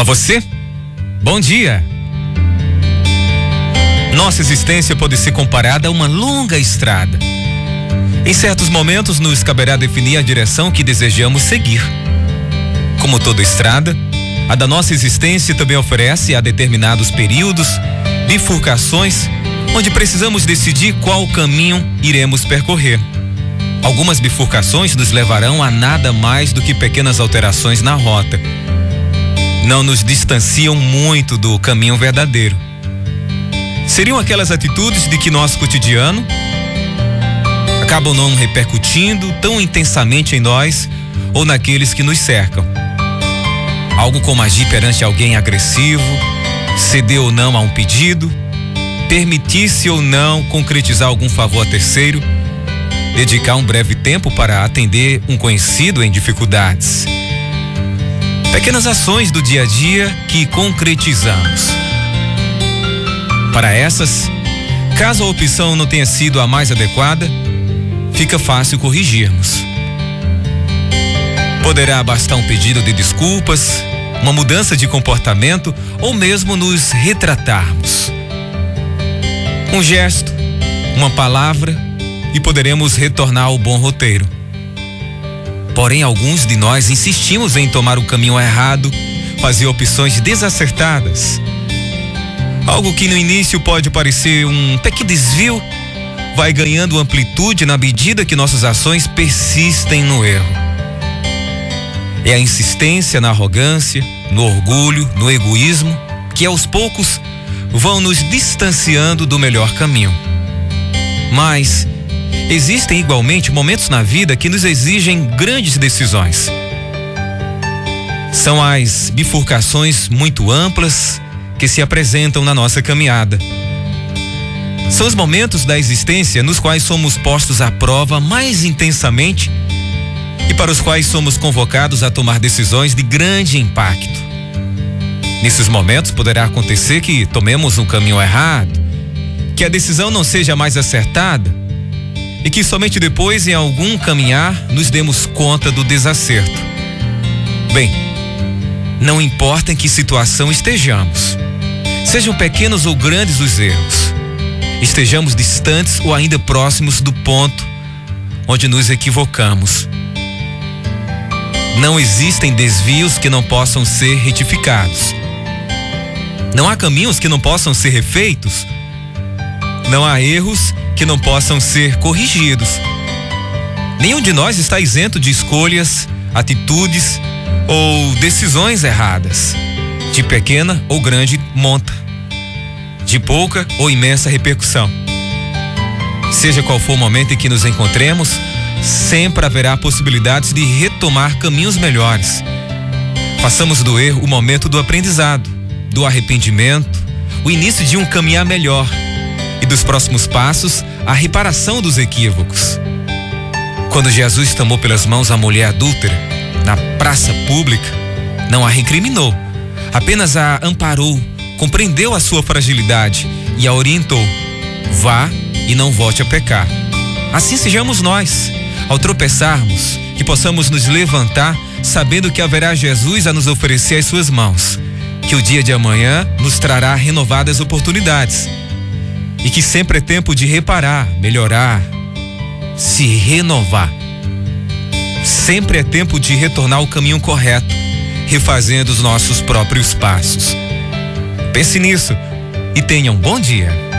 Fala você. Bom dia. Nossa existência pode ser comparada a uma longa estrada. Em certos momentos, nos caberá definir a direção que desejamos seguir. Como toda estrada, a da nossa existência também oferece a determinados períodos, bifurcações, onde precisamos decidir qual caminho iremos percorrer. Algumas bifurcações nos levarão a nada mais do que pequenas alterações na rota. Não nos distanciam muito do caminho verdadeiro. Seriam aquelas atitudes de que nosso cotidiano acabam não repercutindo tão intensamente em nós ou naqueles que nos cercam. Algo como agir perante alguém agressivo, ceder ou não a um pedido, permitir-se ou não concretizar algum favor a terceiro dedicar um breve tempo para atender um conhecido em dificuldades. Pequenas ações do dia a dia que concretizamos. Para essas, caso a opção não tenha sido a mais adequada, fica fácil corrigirmos. Poderá bastar um pedido de desculpas, uma mudança de comportamento ou mesmo nos retratarmos. Um gesto, uma palavra, e poderemos retornar ao bom roteiro. Porém, alguns de nós insistimos em tomar o caminho errado, fazer opções desacertadas. Algo que no início pode parecer um pequeno desvio, vai ganhando amplitude na medida que nossas ações persistem no erro. É a insistência na arrogância, no orgulho, no egoísmo, que aos poucos vão nos distanciando do melhor caminho. Mas Existem igualmente momentos na vida que nos exigem grandes decisões. São as bifurcações muito amplas que se apresentam na nossa caminhada. São os momentos da existência nos quais somos postos à prova mais intensamente e para os quais somos convocados a tomar decisões de grande impacto. Nesses momentos poderá acontecer que tomemos um caminho errado, que a decisão não seja mais acertada e que somente depois, em algum caminhar, nos demos conta do desacerto. Bem, não importa em que situação estejamos, sejam pequenos ou grandes os erros, estejamos distantes ou ainda próximos do ponto onde nos equivocamos. Não existem desvios que não possam ser retificados. Não há caminhos que não possam ser refeitos. Não há erros que não possam ser corrigidos. Nenhum de nós está isento de escolhas, atitudes ou decisões erradas, de pequena ou grande monta, de pouca ou imensa repercussão. Seja qual for o momento em que nos encontremos, sempre haverá possibilidades de retomar caminhos melhores. Façamos do erro o momento do aprendizado, do arrependimento, o início de um caminhar melhor dos próximos passos, a reparação dos equívocos. Quando Jesus tomou pelas mãos a mulher adúltera na praça pública, não a recriminou, apenas a amparou, compreendeu a sua fragilidade e a orientou: vá e não volte a pecar. Assim sejamos nós, ao tropeçarmos, que possamos nos levantar sabendo que haverá Jesus a nos oferecer as suas mãos, que o dia de amanhã nos trará renovadas oportunidades e que sempre é tempo de reparar, melhorar, se renovar. Sempre é tempo de retornar ao caminho correto, refazendo os nossos próprios passos. Pense nisso e tenha um bom dia.